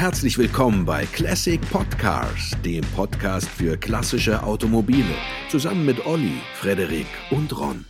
Herzlich willkommen bei Classic Podcars, dem Podcast für klassische Automobile, zusammen mit Olli, Frederik und Ron.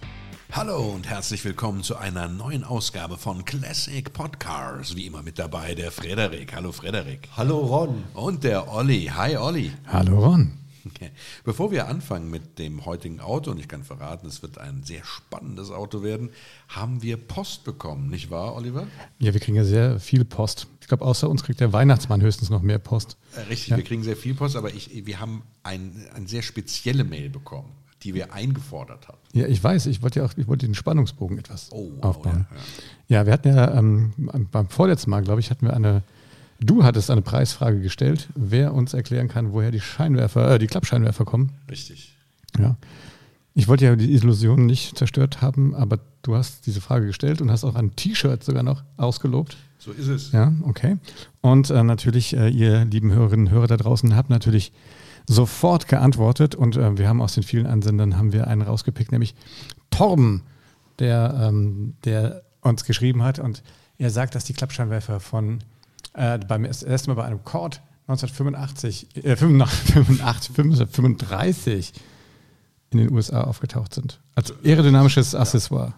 Hallo und herzlich willkommen zu einer neuen Ausgabe von Classic Podcars. Wie immer mit dabei der Frederik. Hallo Frederik. Hallo Ron. Und der Olli. Hi Olli. Hallo Ron. Okay. Bevor wir anfangen mit dem heutigen Auto, und ich kann verraten, es wird ein sehr spannendes Auto werden, haben wir Post bekommen, nicht wahr, Oliver? Ja, wir kriegen ja sehr viel Post. Ich glaube, außer uns kriegt der Weihnachtsmann höchstens noch mehr Post. Äh, richtig, Ja. wir kriegen sehr viel Post, aber ich, wir haben ein, eine sehr spezielle Mail bekommen, die wir eingefordert haben. Ja, ich weiß, ich wollte ja auch, ich wollte den Spannungsbogen etwas Oh, aufbauen. oh, ja, ja, wir hatten ja ähm, beim vorletzten Mal, glaube ich, hatten wir eine, du hattest eine Preisfrage gestellt, wer uns erklären kann, woher die Scheinwerfer, äh, die Klappscheinwerfer kommen. Richtig. Ja. Ich wollte ja die Illusion nicht zerstört haben, aber du hast diese Frage gestellt und hast auch ein T-Shirt sogar noch ausgelobt. So ist es. Ja, okay. Und äh, natürlich, äh, ihr lieben Hörerinnen und Hörer da draußen, habt natürlich sofort geantwortet und äh, wir haben aus den vielen Ansendern haben wir einen rausgepickt, nämlich Torben, der, ähm, der uns geschrieben hat und er sagt, dass die Klappscheinwerfer von äh, beim erst- ersten Mal bei einem Cord 1985, äh, 85, 1935 in den USA aufgetaucht sind. Als aerodynamisches Accessoire.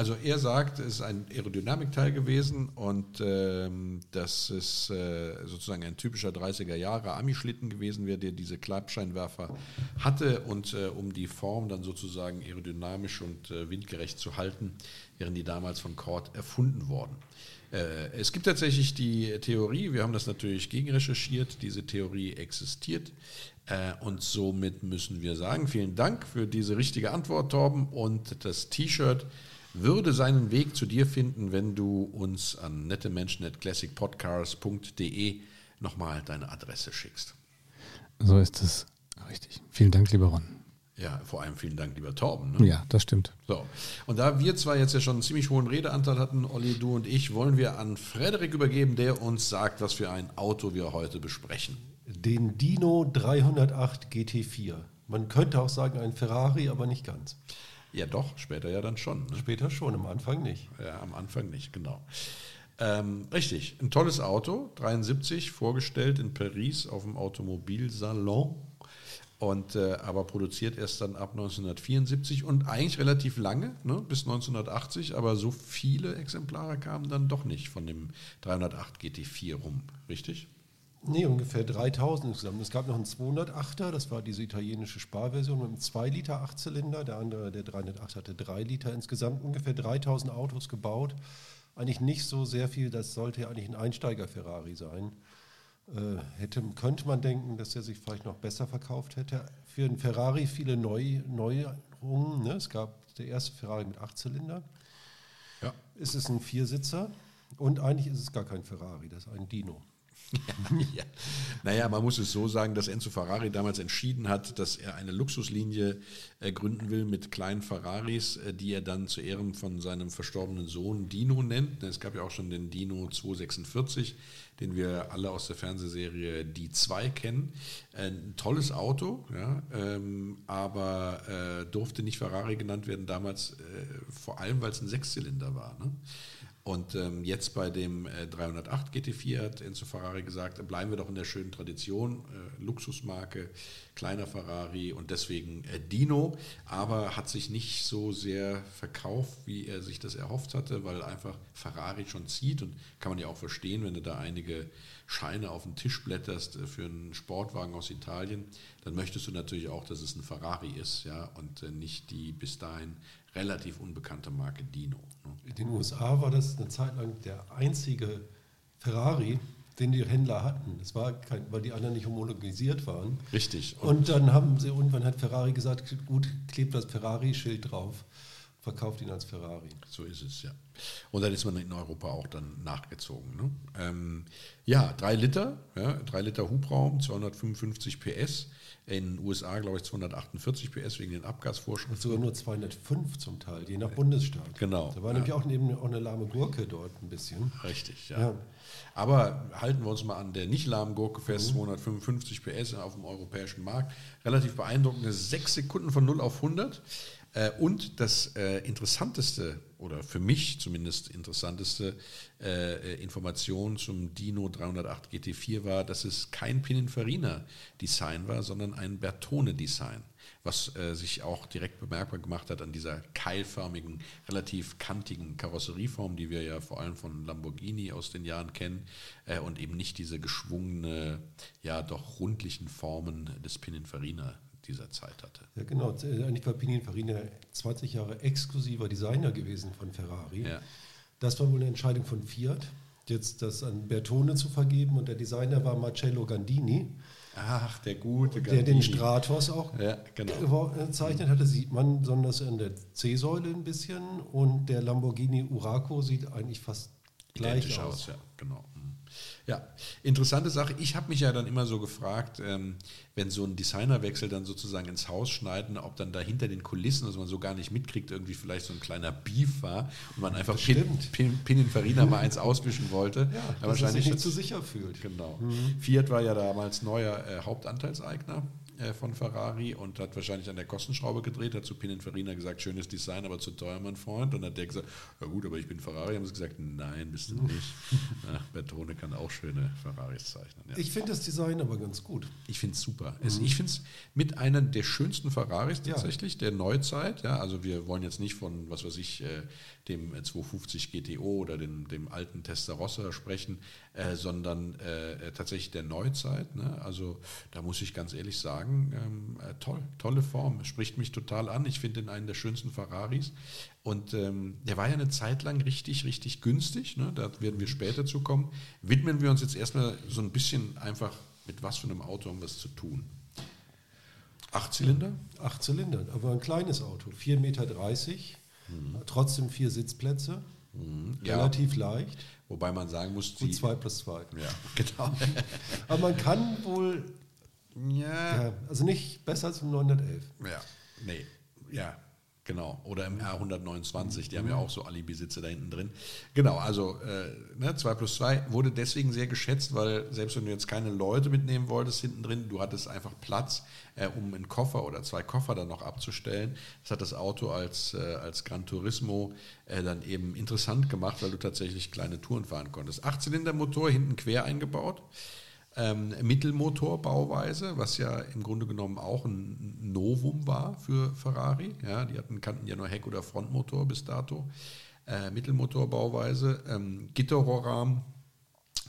Also er sagt, es ist ein Aerodynamikteil gewesen und ähm, dass es äh, sozusagen ein typischer 30er Jahre Ami-Schlitten gewesen wäre, der diese Klappscheinwerfer hatte und äh, um die Form dann sozusagen aerodynamisch und äh, windgerecht zu halten, wären die damals von Cord erfunden worden. Äh, es gibt tatsächlich die Theorie, wir haben das natürlich gegenrecherchiert, diese Theorie existiert. Äh, Und somit müssen wir sagen, vielen Dank für diese richtige Antwort, Torben. Und das T-Shirt würde seinen Weg zu dir finden, wenn du uns an nettemenschen.classicpodcars.de nochmal deine Adresse schickst. So ist es. Richtig. Vielen Dank, lieber Ron. Ja, vor allem vielen Dank, lieber Torben. Ne? Ja, das stimmt. So. Und da wir zwar jetzt ja schon einen ziemlich hohen Redeanteil hatten, Olli, du und ich, wollen wir an Frederik übergeben, der uns sagt, was für ein Auto wir heute besprechen. Den Dino 308 GT4. Man könnte auch sagen ein Ferrari, aber nicht ganz. Ja, doch, später ja dann schon. Ne? Später schon, am Anfang nicht. Ja, am Anfang nicht, genau. Ähm, richtig, ein tolles Auto, 73, vorgestellt in Paris auf dem Automobilsalon. Und, äh, aber produziert erst dann ab 1974 und eigentlich relativ lange, ne, bis 1980, aber so viele Exemplare kamen dann doch nicht von dem 308 GT4 rum, richtig? Nee, ungefähr 3000 insgesamt. Es gab noch einen 208er, das war diese italienische Sparversion mit einem 2 Liter Achtzylinder. Der andere, der 308 hatte 3 Liter. Insgesamt ungefähr 3000 Autos gebaut. Eigentlich nicht so sehr viel, das sollte ja eigentlich ein Einsteiger-Ferrari sein. Äh, hätte, könnte man denken, dass er sich vielleicht noch besser verkauft hätte. Für einen Ferrari viele Neu, Neuerungen. Ne? Es gab der erste Ferrari mit Achtzylinder. Ja. Es ist ein Viersitzer und eigentlich ist es gar kein Ferrari, das ist ein Dino. ja. Naja, man muss es so sagen, dass Enzo Ferrari damals entschieden hat, dass er eine Luxuslinie äh, gründen will mit kleinen Ferraris, äh, die er dann zu Ehren von seinem verstorbenen Sohn Dino nennt. Es gab ja auch schon den Dino 246, den wir alle aus der Fernsehserie Die 2 kennen. Äh, Ein tolles Auto, ja, ähm, aber durfte nicht Ferrari genannt werden damals, vor allem weil es ein Sechszylinder war. Ne? Und ähm, jetzt bei dem äh, 308 GT4 hat Enzo Ferrari gesagt, bleiben wir doch in der schönen Tradition, äh, Luxusmarke, kleiner Ferrari und deswegen äh, Dino, aber hat sich nicht so sehr verkauft, wie er sich das erhofft hatte, weil einfach Ferrari schon zieht. Und kann man ja auch verstehen, wenn du da einige Scheine auf den Tisch blätterst äh, für einen Sportwagen aus Italien, dann möchtest du natürlich auch, dass es ein Ferrari ist, ja, und äh, nicht die bis dahin relativ unbekannte Marke Dino. Ne? In den USA war das eine Zeit lang der einzige Ferrari, den die Händler hatten. Das war kein, weil die anderen nicht homologisiert waren. Richtig. Und dann haben sie, irgendwann hat Ferrari gesagt, gut, klebt das Ferrari-Schild drauf, verkauft ihn als Ferrari. So ist es, ja. Und dann ist man in Europa auch dann nachgezogen. Ne? Ähm, ja, drei Liter, ja, drei Liter Hubraum, 255 PS. In den USA, glaube ich, 248 PS wegen den Und Abgasvorschriften. sogar nur 205 zum Teil, je nach Bundesstaat. Genau, Da war ja. nämlich auch, neben, auch eine lahme Gurke dort ein bisschen. Richtig, ja. Ja. Aber halten wir uns mal an der nicht lahmen Gurke fest, 255 PS auf dem europäischen Markt. Relativ beeindruckende 6 Sekunden von 0 auf 100. Äh, und das äh, interessanteste oder für mich zumindest interessanteste äh, Information zum Dino 308 GT4 war, dass es kein Pininfarina Design war, sondern ein Bertone Design, was äh, sich auch direkt bemerkbar gemacht hat an dieser keilförmigen, relativ kantigen Karosserieform, die wir ja vor allem von Lamborghini aus den Jahren kennen äh, und eben nicht diese geschwungene, ja doch rundlichen Formen des Pininfarina dieser Zeit hatte. Ja, genau. Eigentlich war Pininfarina 20 Jahre exklusiver Designer gewesen von Ferrari. Ja. Das war wohl eine Entscheidung von Fiat, jetzt das an Bertone zu vergeben. Und der Designer war Marcello Gandini. Ach, der gute Gandini. Der den Stratos auch ja, genau. gezeichnet hatte, sieht man besonders in der C-Säule ein bisschen. Und der Lamborghini Uraco sieht eigentlich fast gleich Identisch aus. aus ja, genau. Ja, interessante Sache. Ich habe mich ja dann immer so gefragt, ähm, wenn so ein Designerwechsel dann sozusagen ins Haus schneiden, ob dann da hinter den Kulissen, dass man so gar nicht mitkriegt, irgendwie vielleicht so ein kleiner Beef war und man einfach Pin, Pin, Pininfarina mal eins auswischen wollte. Ja, aber wahrscheinlich sich nicht zu sicher fühlt. Genau. Mhm. Fiat war ja damals neuer äh, Hauptanteilseigner von Ferrari und hat wahrscheinlich an der Kostenschraube gedreht, hat zu Pininfarina gesagt, schönes Design, aber zu teuer, mein Freund. Und dann hat der gesagt, ja gut, aber ich bin Ferrari. Haben sie gesagt, nein, bist du nicht. Na, Bertone kann auch schöne Ferraris zeichnen. Ja. Ich finde das Design aber ganz gut. Ich finde es super. Mhm. Ich finde es mit einer der schönsten Ferraris tatsächlich, ja. der Neuzeit. Ja, also wir wollen jetzt nicht von, was weiß ich, äh, dem 250 GTO oder dem, dem alten Testarossa sprechen, äh, sondern äh, tatsächlich der Neuzeit. Ne? Also da muss ich ganz ehrlich sagen, ähm, äh, toll, tolle Form, spricht mich total an. Ich finde ihn einen der schönsten Ferraris. Und ähm, der war ja eine Zeit lang richtig, richtig günstig. Ne? Da werden wir später zu kommen. Widmen wir uns jetzt erstmal so ein bisschen einfach, mit was für einem Auto haben wir es zu tun. Acht Zylinder? Acht Zylinder, aber ein kleines Auto, 4,30 Meter. Mhm. Trotzdem vier Sitzplätze. Mhm. Relativ ja. leicht. Wobei man sagen muss, die 2 plus 2. Ja, genau. Aber man kann wohl. Ja. ja. Also nicht besser als im 911. Ja, nee. Ja, Genau, oder im R129, die haben ja auch so Alibi-Sitze da hinten drin. Genau, also äh, ne, 2 plus 2 wurde deswegen sehr geschätzt, weil selbst wenn du jetzt keine Leute mitnehmen wolltest hinten drin, du hattest einfach Platz, äh, um einen Koffer oder zwei Koffer dann noch abzustellen. Das hat das Auto als, äh, als Gran Turismo äh, dann eben interessant gemacht, weil du tatsächlich kleine Touren fahren konntest. Achtzylindermotor hinten quer eingebaut ähm, Mittelmotorbauweise, was ja im Grunde genommen auch ein Novum war für Ferrari. Ja, die hatten, kannten ja nur Heck- oder Frontmotor bis dato. Äh, Mittelmotorbauweise, ähm, Gitterrohrrahmen,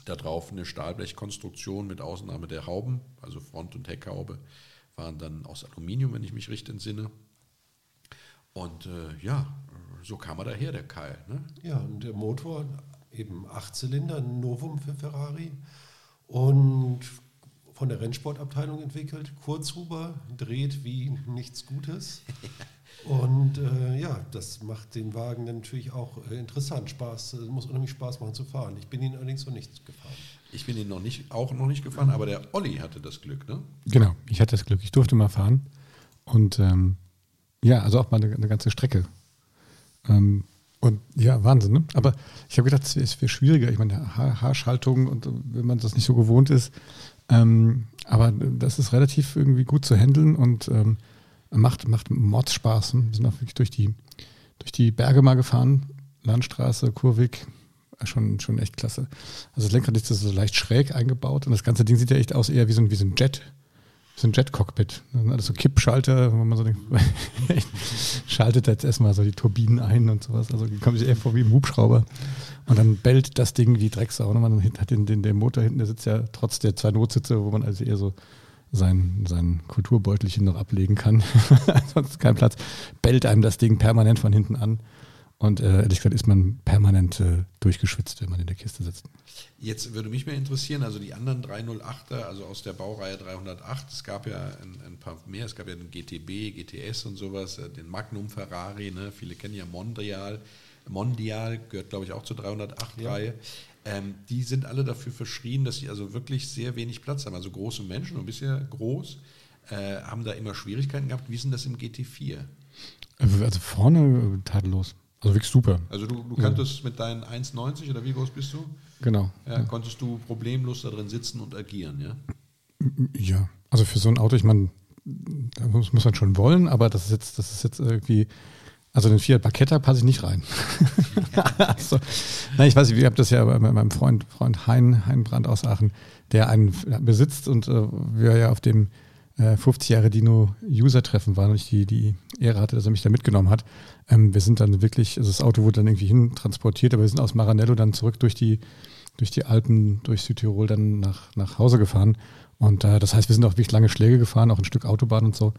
drauf eine Stahlblechkonstruktion mit Ausnahme der Hauben, also Front- und Heckhaube waren dann aus Aluminium, wenn ich mich recht entsinne. Und äh, ja, so kam er daher, der Keil. Ne? Ja, und der Motor, eben Achtzylinder, ein Novum für Ferrari und von der Rennsportabteilung entwickelt. Kurzhuber dreht wie nichts Gutes. Und äh, ja, das macht den Wagen natürlich auch äh, interessant. Spaß, äh, muss unheimlich Spaß machen zu fahren. Ich bin ihn allerdings noch nicht gefahren. Ich bin ihn noch nicht, auch noch nicht gefahren, aber der Olli hatte das Glück, ne? Genau, ich hatte das Glück. Ich durfte mal fahren. Und ähm, ja, also auch mal eine, eine ganze Strecke. Ähm, und ja, Wahnsinn, ne? Aber ich habe gedacht, es wäre schwieriger. Ich meine, Haar Haarschaltung und wenn man das nicht so gewohnt ist. Ähm, aber das ist relativ irgendwie gut zu handeln und ähm, macht, macht Mordspaß. Wir sind auch wirklich durch die, durch die Berge mal gefahren. Landstraße, Kurvik, schon, schon echt klasse. Also das Lenkrad ist so leicht schräg eingebaut und das ganze Ding sieht ja echt aus eher wie so ein, wie so ein Jet so ein Jet-Cockpit. Alles so Kippschalter, wo man so denkt, schaltet jetzt erstmal so die Turbinen ein und sowas. Also kommt sich eher vor wie im Hubschrauber. Und dann bellt das Ding wie Drecksau. Und man hat den, den, den Motor hinten, der sitzt ja trotz der zwei Notsitze, wo man also eher so sein, sein Kulturbeutelchen noch ablegen kann. Ansonsten kein Platz. Bellt einem das Ding permanent von hinten an. Und äh, ehrlich gesagt ist man permanent äh, durchgeschwitzt, wenn man in der Kiste sitzt. Jetzt würde mich mehr interessieren, also die anderen 308er, also aus der Baureihe 308, es gab ja ein, ein, paar mehr, es gab ja den GTB, GTS und sowas, äh, den Magnum Ferrari, ne? viele kennen ja Mondial. Mondial gehört, glaube ich, auch zur 308-Reihe. Ja. Ähm, die sind alle dafür verschrien, dass sie also wirklich sehr wenig Platz haben. Also große Menschen, ein bisschen groß, äh, haben da immer Schwierigkeiten gehabt. Wie ist denn das im GT4? Also vorne tadellos. Also wirklich super. Also du, du kanntest ja. mit deinen 1,90 oder wie groß bist du? Genau. Ja, ja. Konntest du problemlos da drin sitzen und agieren, ja? Ja, also für so ein Auto, ich meine, das muss, muss man schon wollen, aber das ist jetzt, das ist jetzt irgendwie, also den Fiat Barchetta passe ich nicht rein. also, nein, ich weiß nicht, ich habe das ja bei meinem Freund, Freund Hein, hein Brandt aus Aachen, der einen besitzt und äh, wir ja auf dem äh, 50 Jahre Dino-User-Treffen waren und ich die, die Ehre hatte, dass er mich da mitgenommen hat. Ähm, wir sind dann wirklich, also das Auto wurde dann irgendwie hin transportiert, aber wir sind aus Maranello dann zurück durch die, durch die Alpen, durch Südtirol dann nach, nach Hause gefahren. Und äh, das heißt, wir sind auch wirklich lange Schläge gefahren, auch ein Stück Autobahn und so.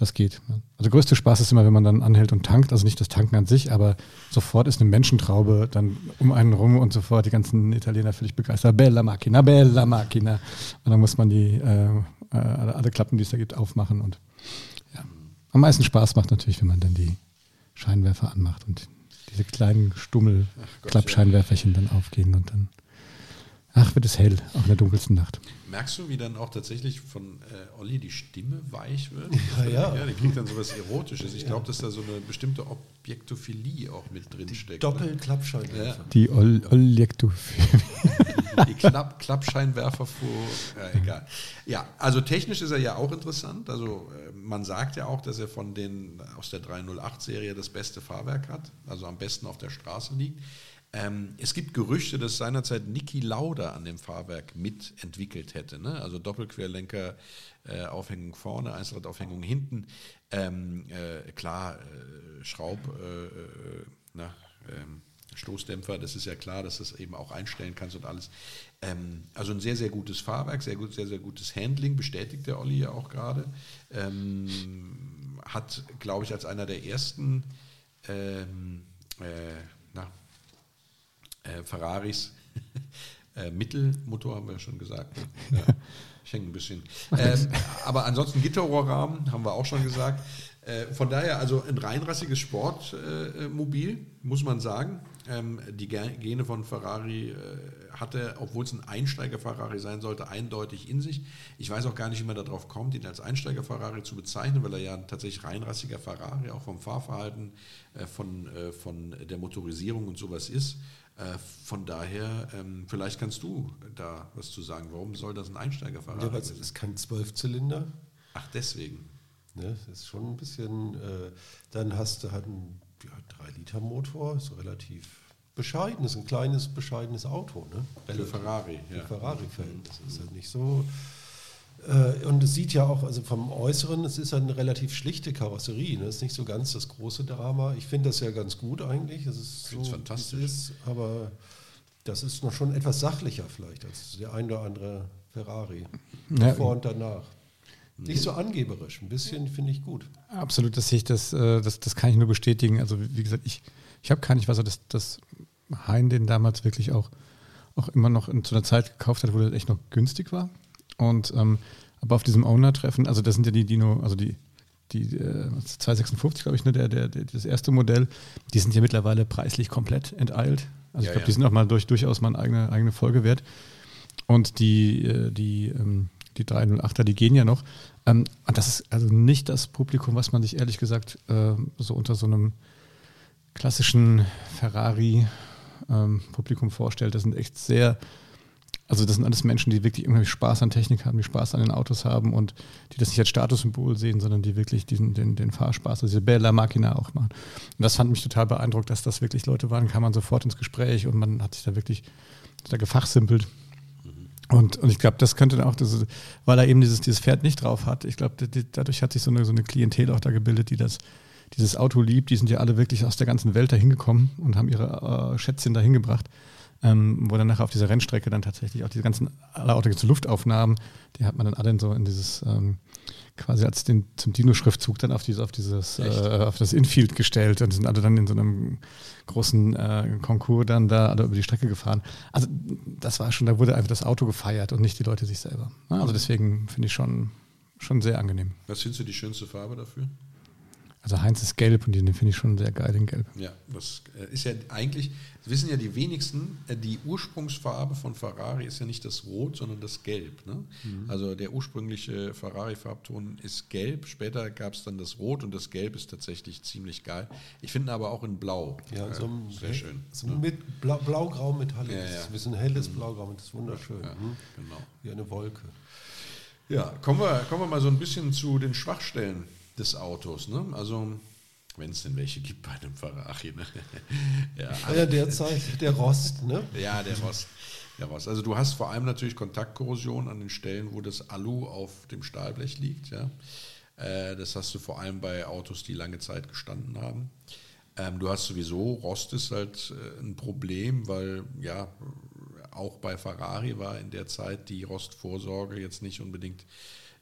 Das geht. Also der größte Spaß ist immer, wenn man dann anhält und tankt. Also nicht das Tanken an sich, aber sofort ist eine Menschentraube dann um einen rum und sofort die ganzen Italiener völlig begeistert. Bella Macchina, Bella Macchina. Und dann muss man die äh, äh, alle Klappen, die es da gibt, aufmachen. Und ja. Am meisten Spaß macht natürlich, wenn man dann die Scheinwerfer anmacht und diese kleinen Stummel-Klappscheinwerferchen dann aufgehen und dann Ach, wird es hell, auch in der dunkelsten Nacht. Merkst du, wie dann auch tatsächlich von äh, Olli die Stimme weich wird? Ja, ja. ja die kriegt dann sowas Erotisches. Ich glaube, dass da so eine bestimmte Objektophilie auch mit drin steckt. Ne? Doppelklappscheinwerfer. Ja. Die Objektophilie. Die Klapp Klappscheinwerfer vor, äh, egal. Ja, also technisch ist er ja auch interessant. Also äh, man sagt ja auch, dass er von den aus der 308-Serie das beste Fahrwerk hat, also am besten auf der Straße liegt. Ähm, es gibt Gerüchte, dass seinerzeit Niki Lauda an dem Fahrwerk mitentwickelt hätte. Ne? Also Doppelquerlenker, äh, Aufhängung vorne, Einzelradaufhängung hinten. Ähm, äh, klar, äh, Schraub, äh, äh, na, ähm, Stoßdämpfer, das ist ja klar, dass du das eben auch einstellen kannst und alles. Ähm, also ein sehr, sehr gutes Fahrwerk, sehr, gut, sehr, sehr gutes Handling, bestätigt der Olli ja auch gerade. Ähm, hat, glaube ich, als einer der ersten ähm, äh, na, äh, Ferraris. äh, Mittelmotor haben wir ja schon gesagt. Ne? Ja, ich hänge ein bisschen. Ähm, aber ansonsten Gitterrohrrahmen haben wir auch schon gesagt. Äh, von daher also ein reinrassiges Sportmobil, muss man sagen. Ähm, die Gene von Ferrari äh, hatte, obwohl es ein Einsteiger-Ferrari sein sollte, eindeutig in sich. Ich weiß auch gar nicht, wie man darauf kommt, ihn als Einsteiger-Ferrari zu bezeichnen, weil er ja ein tatsächlich reinrassiger Ferrari auch vom Fahrverhalten, äh, von, äh, von der Motorisierung und sowas ist. Äh, von daher, ähm, vielleicht kannst du da was zu sagen. Warum soll das ein Einsteigerfahrrad sein? Ja, es ist kein Zwölfzylinder. Ach, deswegen. Ne, das ist schon ein bisschen. Äh, dann hast du halt einen ja, 3-Liter-Motor, ist relativ bescheiden, ist ein kleines, bescheidenes Auto. Ne? Für Ferrari, ja. Für Ferrari-Verhältnis. Das ist halt nicht so und es sieht ja auch, also vom Äußeren, es ist eine relativ schlichte Karosserie. Ne? Das ist nicht so ganz das große Drama. Ich finde das ja ganz gut eigentlich. Das ist so, fantastisch. Ist, aber das ist noch schon etwas sachlicher vielleicht als der ein oder andere Ferrari. Ja. Vor und danach. Nicht so angeberisch, ein bisschen finde ich gut. Absolut, das sehe ich, das, äh, das, das kann ich nur bestätigen. Also wie gesagt, ich, ich habe gar nicht, was er das, das Hein den damals wirklich auch, auch immer noch in, zu einer Zeit gekauft hat, wo das echt noch günstig war. Und ähm, aber auf diesem Owner-Treffen, also das sind ja die Dino, also die, die äh, 256, glaube ich, ne, der, der, der, das erste Modell, die sind ja mittlerweile preislich komplett enteilt. Also ja, ich glaube, ja. die sind auch mal durch, durchaus mal eine eigene, eigene Folge wert. Und die, äh, die, ähm, die 308er, die gehen ja noch. Ähm, und das ist also nicht das Publikum, was man sich ehrlich gesagt äh, so unter so einem klassischen Ferrari-Publikum ähm, vorstellt. Das sind echt sehr also das sind alles Menschen, die wirklich irgendwie Spaß an Technik haben, die Spaß an den Autos haben und die das nicht als Statussymbol sehen, sondern die wirklich diesen, den, den Fahrspaß, also diese Bella Machina auch machen. Und das fand mich total beeindruckt, dass das wirklich Leute waren, kam man sofort ins Gespräch und man hat sich da wirklich da gefachsimpelt. Und, und ich glaube, das könnte dann auch, das, weil er eben dieses, dieses Pferd nicht drauf hat, ich glaube, dadurch hat sich so eine, so eine Klientel auch da gebildet, die das, dieses Auto liebt. Die sind ja alle wirklich aus der ganzen Welt da hingekommen und haben ihre äh, Schätzchen da hingebracht ähm, wo dann nachher auf dieser Rennstrecke dann tatsächlich auch diese ganzen alle Autos Luftaufnahmen, die hat man dann alle in so in dieses ähm, quasi als den zum Dino-Schriftzug dann auf dieses auf dieses äh, auf das Infield gestellt und sind alle dann in so einem großen äh, Konkurs dann da alle über die Strecke gefahren. Also das war schon, da wurde einfach das Auto gefeiert und nicht die Leute sich selber. Also deswegen finde ich schon schon sehr angenehm. Was findest du die schönste Farbe dafür? Also Heinz ist gelb und den finde ich schon sehr geil, den Gelb. Ja, das äh, ist ja eigentlich, das wissen ja die wenigsten, äh, die Ursprungsfarbe von Ferrari ist ja nicht das Rot, sondern das Gelb. Ne? Mhm. Also der ursprüngliche Ferrari-Farbton ist gelb, später gab es dann das Rot und das Gelb ist tatsächlich ziemlich geil. Ich finde aber auch in Blau. Ja, so äh, sehr schön. So ne? mit Blau, Blaugrau metallic. Ja, ja. Das ist ein helles mhm. Blaugrau, das ist wunderschön. Ja, mhm. Genau. Wie eine Wolke. Ja, kommen wir, kommen wir mal so ein bisschen zu den Schwachstellen des Autos. Ne? Also, wenn es denn welche gibt bei einem Ferrari. Ne? ja, ja, derzeit der Rost. Ne? Ja, der Rost. Der Rost. Also du hast vor allem natürlich Kontaktkorrosion an den Stellen, wo das Alu auf dem Stahlblech liegt. Ja? Äh, das hast du vor allem bei Autos, die lange Zeit gestanden haben. Ähm, du hast sowieso, Rost ist halt äh, ein Problem, weil ja, auch bei Ferrari war in der Zeit die Rostvorsorge jetzt nicht unbedingt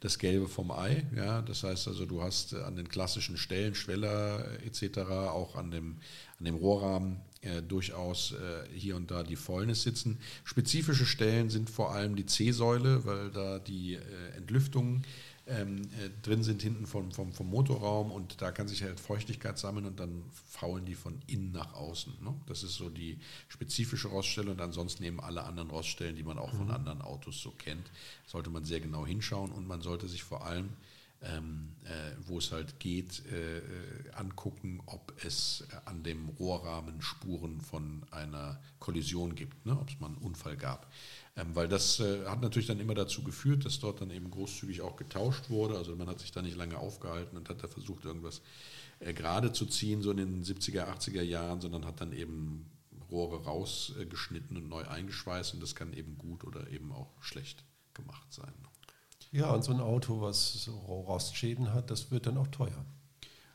das Gelbe vom Ei. Ja, das heißt also, du hast an den klassischen Stellen, Schweller etc., auch an dem, an dem Rohrrahmen äh, durchaus äh, hier und da die Fäulnis sitzen. Spezifische Stellen sind vor allem die C-Säule, weil da die äh, Entlüftungen ähm, äh, drin sind hinten vom, vom, vom Motorraum und da kann sich halt Feuchtigkeit sammeln und dann faulen die von innen nach außen. Ne? Das ist so die spezifische Roststelle und ansonsten eben alle anderen Roststellen, die man auch von mhm. anderen Autos so kennt, sollte man sehr genau hinschauen und man sollte sich vor allem ähm, äh, wo es halt geht, äh, äh angucken, ob es an dem Rohrrahmen Spuren von einer Kollision gibt, ne? ob es mal einen Unfall gab. Ähm, weil das äh, hat natürlich dann immer dazu geführt, dass dort dann eben großzügig auch getauscht wurde. Also man hat sich da nicht lange aufgehalten und hat da versucht, irgendwas äh, gerade zu ziehen, so in den 70er, 80er Jahren, sondern hat dann eben Rohre rausgeschnitten und neu eingeschweißt und das kann eben gut oder eben auch schlecht gemacht sein. Ja, und so ein Auto, was so Rostschäden hat, das wird dann auch teuer.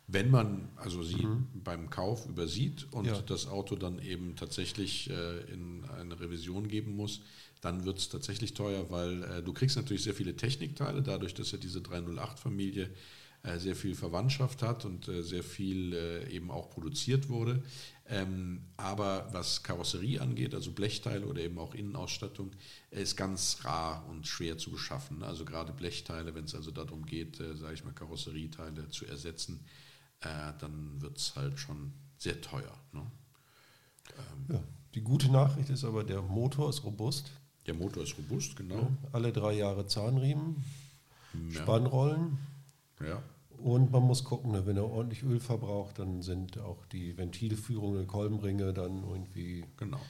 Wenn man also sie mhm. beim Kauf übersieht und ja. das Auto dann eben tatsächlich äh, in eine Revision geben muss, dann wird es tatsächlich teuer, weil äh, du kriegst natürlich sehr viele Technikteile, dadurch, dass ja diese 308-Familie äh, sehr viel Verwandtschaft hat und äh, sehr viel äh, eben auch produziert wurde. Ähm, aber was Karosserie angeht, also Blechteile oder eben auch Innenausstattung, ist ganz rar und schwer zu beschaffen. Also gerade Blechteile, wenn es also darum geht, äh, sage ich mal, Karosserieteile zu ersetzen, äh, dann wird es halt schon sehr teuer. Ne? Ähm, ja. Die gute Nachricht ist aber, der Motor ist robust. Der Motor ist robust, genau. Ja, alle drei Jahre Zahnriemen, ja. Spannrollen. Ja. Und man muss gucken, wenn er ordentlich Öl verbraucht, dann sind auch die Ventilführungen, Kolbenringe dann irgendwie. Genau.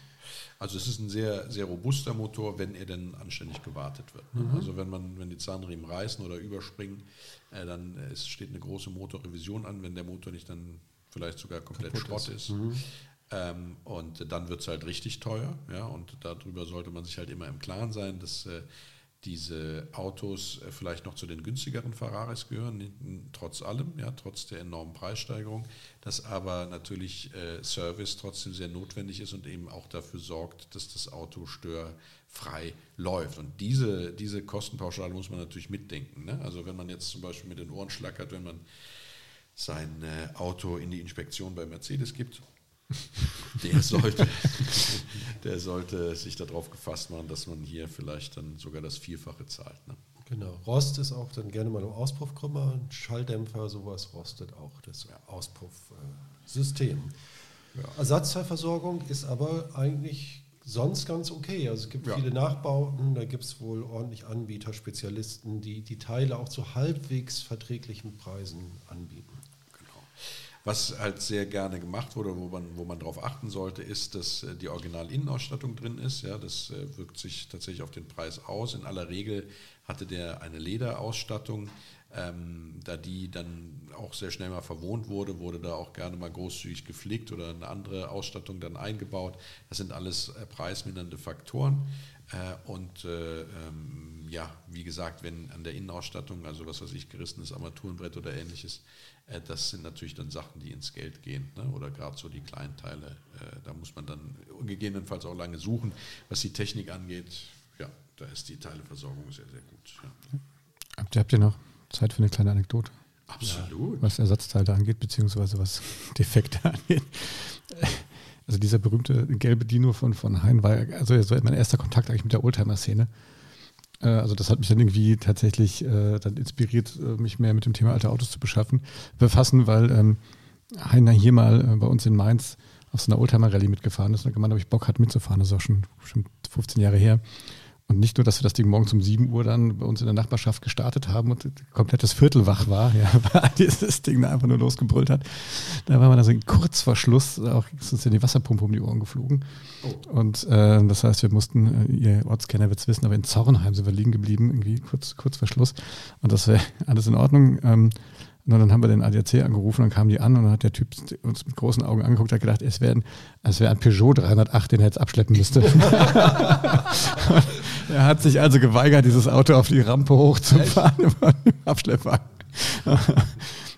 Also es ist ein sehr, sehr robuster Motor, wenn er denn anständig gewartet wird. Ne? Mhm. Also wenn man, wenn die Zahnriemen reißen oder überspringen, äh, dann äh, es steht eine große Motorrevision an, wenn der Motor nicht dann vielleicht sogar komplett Schrott ist. ist. Mhm. Ähm, und dann wird es halt richtig teuer. Ja? Und darüber sollte man sich halt immer im Klaren sein, dass äh, diese Autos äh, vielleicht noch zu den günstigeren Ferraris gehören, trotz allem, ja, trotz der enormen Preissteigerung, dass aber natürlich äh, Service trotzdem sehr notwendig ist und eben auch dafür sorgt, dass das Auto störfrei läuft. Und diese, diese Kostenpauschale muss man natürlich mitdenken. Ne? Also wenn man jetzt zum Beispiel mit den Ohren schlackert, wenn man sein äh, Auto in die Inspektion bei Mercedes gibt, der sollte, der sollte sich darauf gefasst machen, dass man hier vielleicht dann sogar das Vierfache zahlt. Ne? Genau. Rost ist auch dann gerne mal im Auspuffkrümmer, Schalldämpfer, sowas rostet auch das ja. Auspuffsystem. Ja. Ersatzteilversorgung ist aber eigentlich sonst ganz okay. Also es gibt ja. viele Nachbauten, da gibt es wohl ordentlich Anbieter, Spezialisten, die die Teile auch zu halbwegs verträglichen Preisen anbieten. Was halt sehr gerne gemacht wurde, wo man, wo man darauf achten sollte, ist, dass äh, die Original-Innenausstattung drin ist. Ja, das äh, wirkt sich tatsächlich auf den Preis aus. In aller Regel hatte der eine Lederausstattung. Ähm, da die dann auch sehr schnell mal verwohnt wurde, wurde da auch gerne mal großzügig gepflegt oder eine andere Ausstattung dann eingebaut. Das sind alles äh, preismindernde Faktoren. Äh, und äh, ähm, ja, wie gesagt, wenn an der Innenausstattung, also was weiß ich, gerissenes Armaturenbrett oder ähnliches, äh, das sind natürlich dann Sachen, die ins Geld gehen. Ne? Oder gerade so die kleinen Teile. Äh, da muss man dann gegebenenfalls auch lange suchen. Was die Technik angeht, ja, da ist die Teileversorgung sehr, sehr gut. Ja. Habt, ihr, habt ihr noch Zeit für eine kleine Anekdote? Absolut. Was Ersatzteile angeht, beziehungsweise was Defekte angeht. Also dieser berühmte gelbe Dino von, von Hein war also mein erster Kontakt eigentlich mit der Oldtimer-Szene. Äh, also das hat mich dann irgendwie tatsächlich äh, dann inspiriert, äh, mich mehr mit dem Thema alte Autos zu beschaffen, befassen, weil ähm, Heiner hier mal äh, bei uns in Mainz auf so einer Oldtimer-Rallye mitgefahren ist und gemeint, ob ich Bock hat mitzufahren. Das ist auch schon, schon 15 Jahre her. Und nicht nur, dass wir das Ding morgens um 7 Uhr dann bei uns in der Nachbarschaft gestartet haben und komplettes Viertel wach war, ja, weil dieses Ding da einfach nur losgebrüllt hat. Da war man also kurz vor Schluss, auch ist uns ja die Wasserpumpe um die Ohren geflogen. Oh. Und äh, das heißt, wir mussten, äh, ihr Ortskenner wird es wissen, aber in Zornheim sind wir liegen geblieben, irgendwie kurz, kurz vor Schluss. Und das wäre alles in Ordnung. Ähm, und dann haben wir den ADAC angerufen, dann kamen die an und dann hat der Typ uns mit großen Augen angeguckt, hat gedacht, es wäre ein, wär ein Peugeot 308, den er jetzt abschleppen müsste. er hat sich also geweigert, dieses Auto auf die Rampe hochzufahren im Abschleppwagen.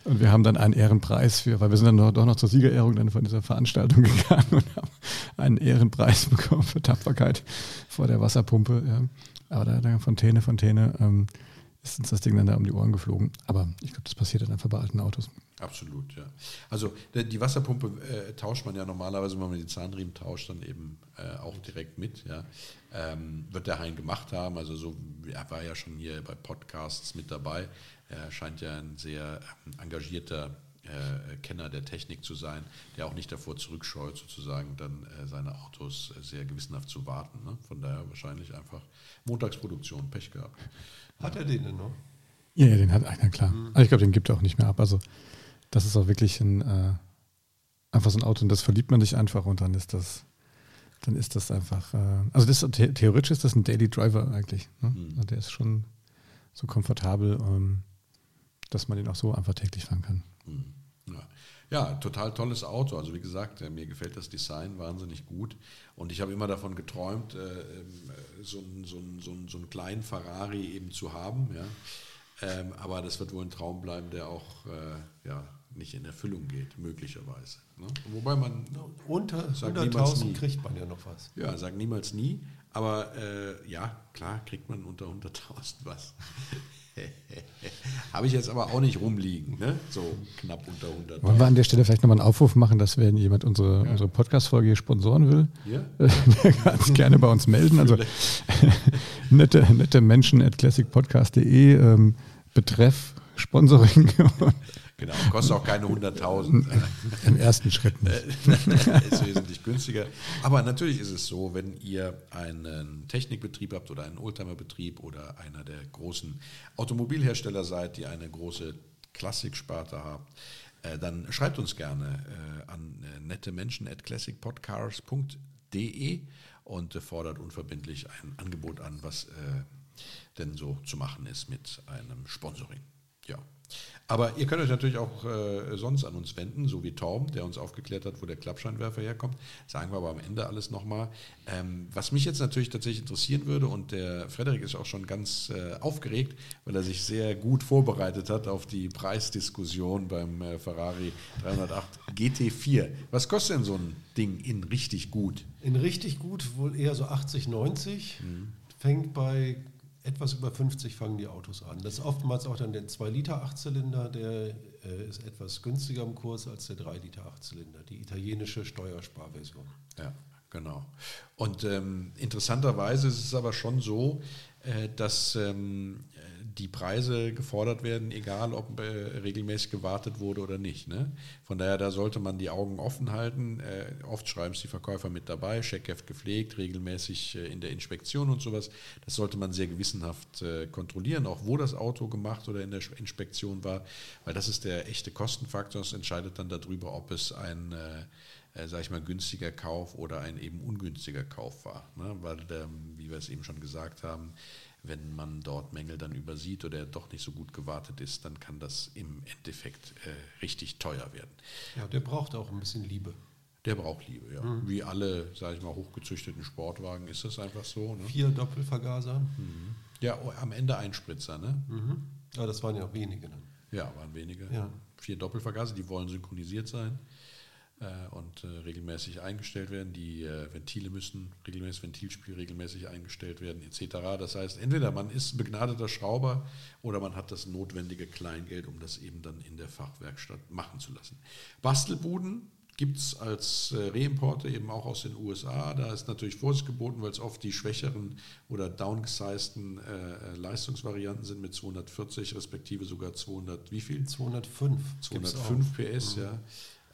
Und wir haben dann einen Ehrenpreis für, weil wir sind dann noch, doch noch zur Siegerehrung dann von dieser Veranstaltung gegangen und haben einen Ehrenpreis bekommen für Tapferkeit vor der Wasserpumpe. Ja. Aber da, da Fontäne, Fontäne. Ähm, ist uns das Ding dann da um die Ohren geflogen. Aber ich glaube, das passiert dann einfach bei alten Autos. Absolut, ja. Also die Wasserpumpe äh, tauscht man ja normalerweise, wenn man die Zahnriemen tauscht, dann eben äh, auch direkt mit. Ja. Ähm, wird der Hein gemacht haben, also so, er war ja schon hier bei Podcasts mit dabei. Er scheint ja ein sehr ähm, engagierter äh, Kenner der Technik zu sein, der auch nicht davor zurückscheut, sozusagen dann äh, seine Autos äh, sehr gewissenhaft zu warten. Ne? Von daher wahrscheinlich einfach Montagsproduktion, Pech gehabt. Hat er den denn noch? Ja, ja den hat einer, klar. Mhm. Aber ich glaube, den gibt er auch nicht mehr ab. Also, das ist auch wirklich ein, äh, einfach so ein Auto und das verliebt man sich einfach und dann ist das, dann ist das einfach, äh, also das, theoretisch ist das ein Daily Driver eigentlich. Ne? Mhm. Also der ist schon so komfortabel, ähm, dass man den auch so einfach täglich fahren kann. Mhm. Ja. Total tolles Auto. Also wie gesagt, äh, mir gefällt das Design wahnsinnig gut. Und ich habe immer davon geträumt, äh, ähm, so, einen, so, einen, so, einen, so einen kleinen Ferrari eben zu haben. Ja. Ähm, aber das wird wohl ein Traum bleiben, der auch äh, ja, nicht in Erfüllung geht, möglicherweise. Ne? Wobei man unter 100.000 kriegt man ja noch was. Ja, sagt niemals nie. Aber äh, ja, klar kriegt man unter 100.000 was. Habe ich jetzt aber auch nicht rumliegen, ne? so knapp unter 100. Wollen wir an der Stelle vielleicht nochmal einen Aufruf machen, dass wenn jemand unsere, ja. unsere Podcast-Folge hier sponsoren will, ja. der kann sich gerne bei uns melden. Also nette, nette Menschen at classicpodcast.de, ähm, Betreff Sponsoring. Genau, kostet auch keine 100.000. Im ersten Schritt nicht. ist wesentlich günstiger. Aber natürlich ist es so, wenn ihr einen Technikbetrieb habt oder einen Oldtimerbetrieb oder einer der großen Automobilhersteller seid, die eine große Klassiksparte habt, äh, dann schreibt uns gerne äh, an äh, nette Menschen at classicpodcars.de und fordert unverbindlich ein Angebot an, was denn so zu machen ist mit einem Sponsoring. Ja. Aber ihr könnt euch natürlich auch äh, sonst an uns wenden, so wie Torben, der uns aufgeklärt hat, wo der Klappscheinwerfer herkommt. Sagen wir aber am Ende alles nochmal. Ähm, was mich jetzt natürlich tatsächlich interessieren würde, und der Frederik ist auch schon ganz äh, aufgeregt, weil er sich sehr gut vorbereitet hat auf die Preisdiskussion beim äh, Ferrari 308 GT4. Was kostet denn so ein Ding in richtig gut? In richtig gut wohl eher so 80, 90. Mhm. Fängt bei etwas über 50 fangen die Autos an. Das ist oftmals auch dann der 2-Liter-Achtzylinder, der äh, ist etwas günstiger im Kurs als der 3-Liter-Achtzylinder, die italienische Steuersparversion. Ja, genau. Und ähm, interessanterweise ist es aber schon so, äh, dass ähm, die Preise gefordert werden, egal ob äh, regelmäßig gewartet wurde oder nicht. Ne? Von daher, da sollte man die Augen offen halten. Äh, oft schreiben es die Verkäufer mit dabei, Scheckheft gepflegt, regelmäßig äh, in der Inspektion und sowas. Das sollte man sehr gewissenhaft äh, kontrollieren, auch wo das Auto gemacht oder in der Inspektion war, weil das ist der echte Kostenfaktor. Das entscheidet dann darüber, ob es ein äh, sage ich mal, günstiger Kauf oder ein eben ungünstiger Kauf war. Ne? Weil, ähm, wie wir es eben schon gesagt haben, wenn man dort Mängel dann übersieht oder er doch nicht so gut gewartet ist, dann kann das im Endeffekt äh, richtig teuer werden. Ja, der braucht auch ein bisschen Liebe. Der braucht Liebe, ja. Mhm. Wie alle, sage ich mal, hochgezüchteten Sportwagen ist das einfach so. Ne? Vier Doppelvergaser. Mhm. Ja, oh, am Ende ein Spritzer, ne? Mhm. Ja, das waren ja auch wenige. Ne? Ja, waren wenige. Ja. Vier Doppelvergaser, die wollen synchronisiert sein. Äh, und äh, regelmäßig eingestellt werden. Die äh, Ventile müssen regelmäßig, Ventilspiel regelmäßig eingestellt werden, etc. Das heißt, entweder man ist begnadeter Schrauber oder man hat das notwendige Kleingeld, um das eben dann in der Fachwerkstatt machen zu lassen. Bastelbuden gibt es als Reimporte eben auch aus den USA. Da ist natürlich Vorsicht geboten, weil es oft die schwächeren oder downgesizten äh, Leistungsvarianten sind mit 240 respektive sogar 200, wie viel? 205. 205 PS, mhm. ja.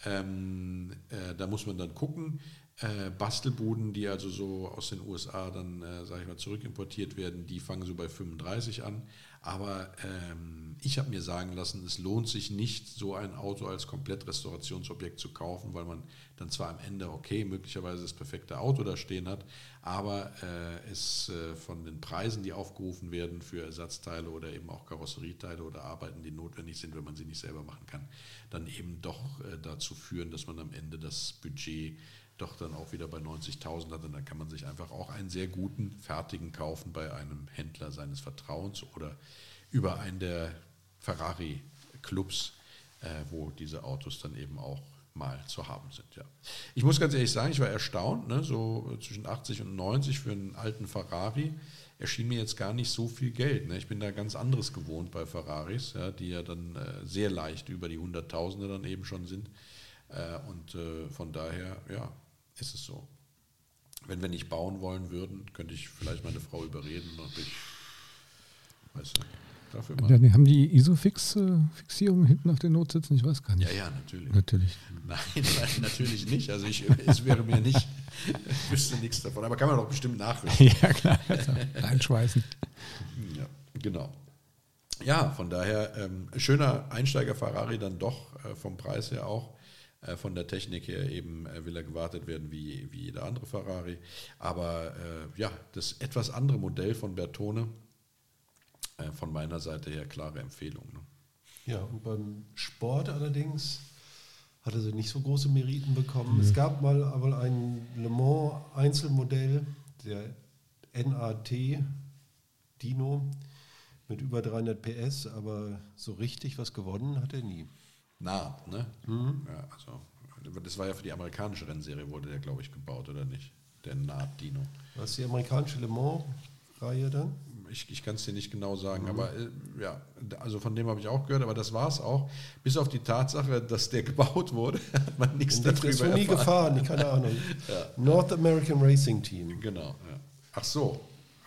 Ähm, äh, da muss man dann gucken. Äh, Bastelbuden, die also so aus den USA dann, äh, sage ich mal, zurückimportiert werden, die fangen so bei 35 an. Aber ähm, ich habe mir sagen lassen, es lohnt sich nicht, so ein Auto als Komplettrestaurationsobjekt zu kaufen, weil man dann zwar am Ende, okay, möglicherweise das perfekte Auto da stehen hat, aber äh, es äh, von den Preisen, die aufgerufen werden für Ersatzteile oder eben auch Karosserieteile oder Arbeiten, die notwendig sind, wenn man sie nicht selber machen kann, dann eben doch äh, dazu führen, dass man am Ende das Budget doch dann auch wieder bei 90.000 hat. Und dann kann man sich einfach auch einen sehr guten, fertigen kaufen bei einem Händler seines Vertrauens oder über einen der Ferrari-Clubs, äh, wo diese Autos dann eben auch mal zu haben sind. Ja. Ich muss ganz ehrlich sagen, ich war erstaunt, ne, so zwischen 80 und 90 für einen alten Ferrari erschien mir jetzt gar nicht so viel Geld. Ne. Ich bin da ganz anderes gewohnt bei Ferraris, ja, die ja dann äh, sehr leicht über die Hunderttausende dann eben schon sind. Äh, und äh, von daher, ja, ist es so. Wenn wir nicht bauen wollen würden, könnte ich vielleicht meine Frau überreden, ob ich, weißt du, dafür mal. Ja, haben die Isofix-Fixierung hinten auf den Notsitzen? Ich weiß gar nicht. Ja, ja, natürlich. Natürlich. Nein, natürlich nicht. Also ich, es wäre mir nicht, ich wüsste nichts davon. Aber kann man doch bestimmt nachrüsten. ja, klar. Also einschweißen. Ja, genau. Ja, von daher ähm, schöner Einsteiger-Ferrari dann doch äh, vom Preis her auch. Äh, von der Technik her eben äh, will er gewartet werden wie, wie jeder andere Ferrari. Aber äh, ja, das etwas andere Modell von Bertone, äh, von meiner Seite her klare Empfehlung. Ne? Ja, und beim Sport allerdings hat er nicht so große Meriten bekommen. Mhm. Es gab mal aber ein Le Mans Einzelmodell, der NAT Dino mit über 300 PS, aber so richtig was gewonnen hat er nie nah. Ne? Mhm. Ja, also, das war ja für die amerikanische Rennserie, wurde der, glaube ich, gebaut, oder nicht? Der Naht-Dino. Was ist die amerikanische Le Mans-Reihe dann? Ich, ich kann es dir nicht genau sagen, mhm. aber äh, ja, also von dem habe ich auch gehört, aber das war es auch. Bis auf die Tatsache, dass der gebaut wurde, hat man nichts darüber ist noch nie gefahren, keine Ahnung. ja. North American Racing Team. Genau, ja. Ach so,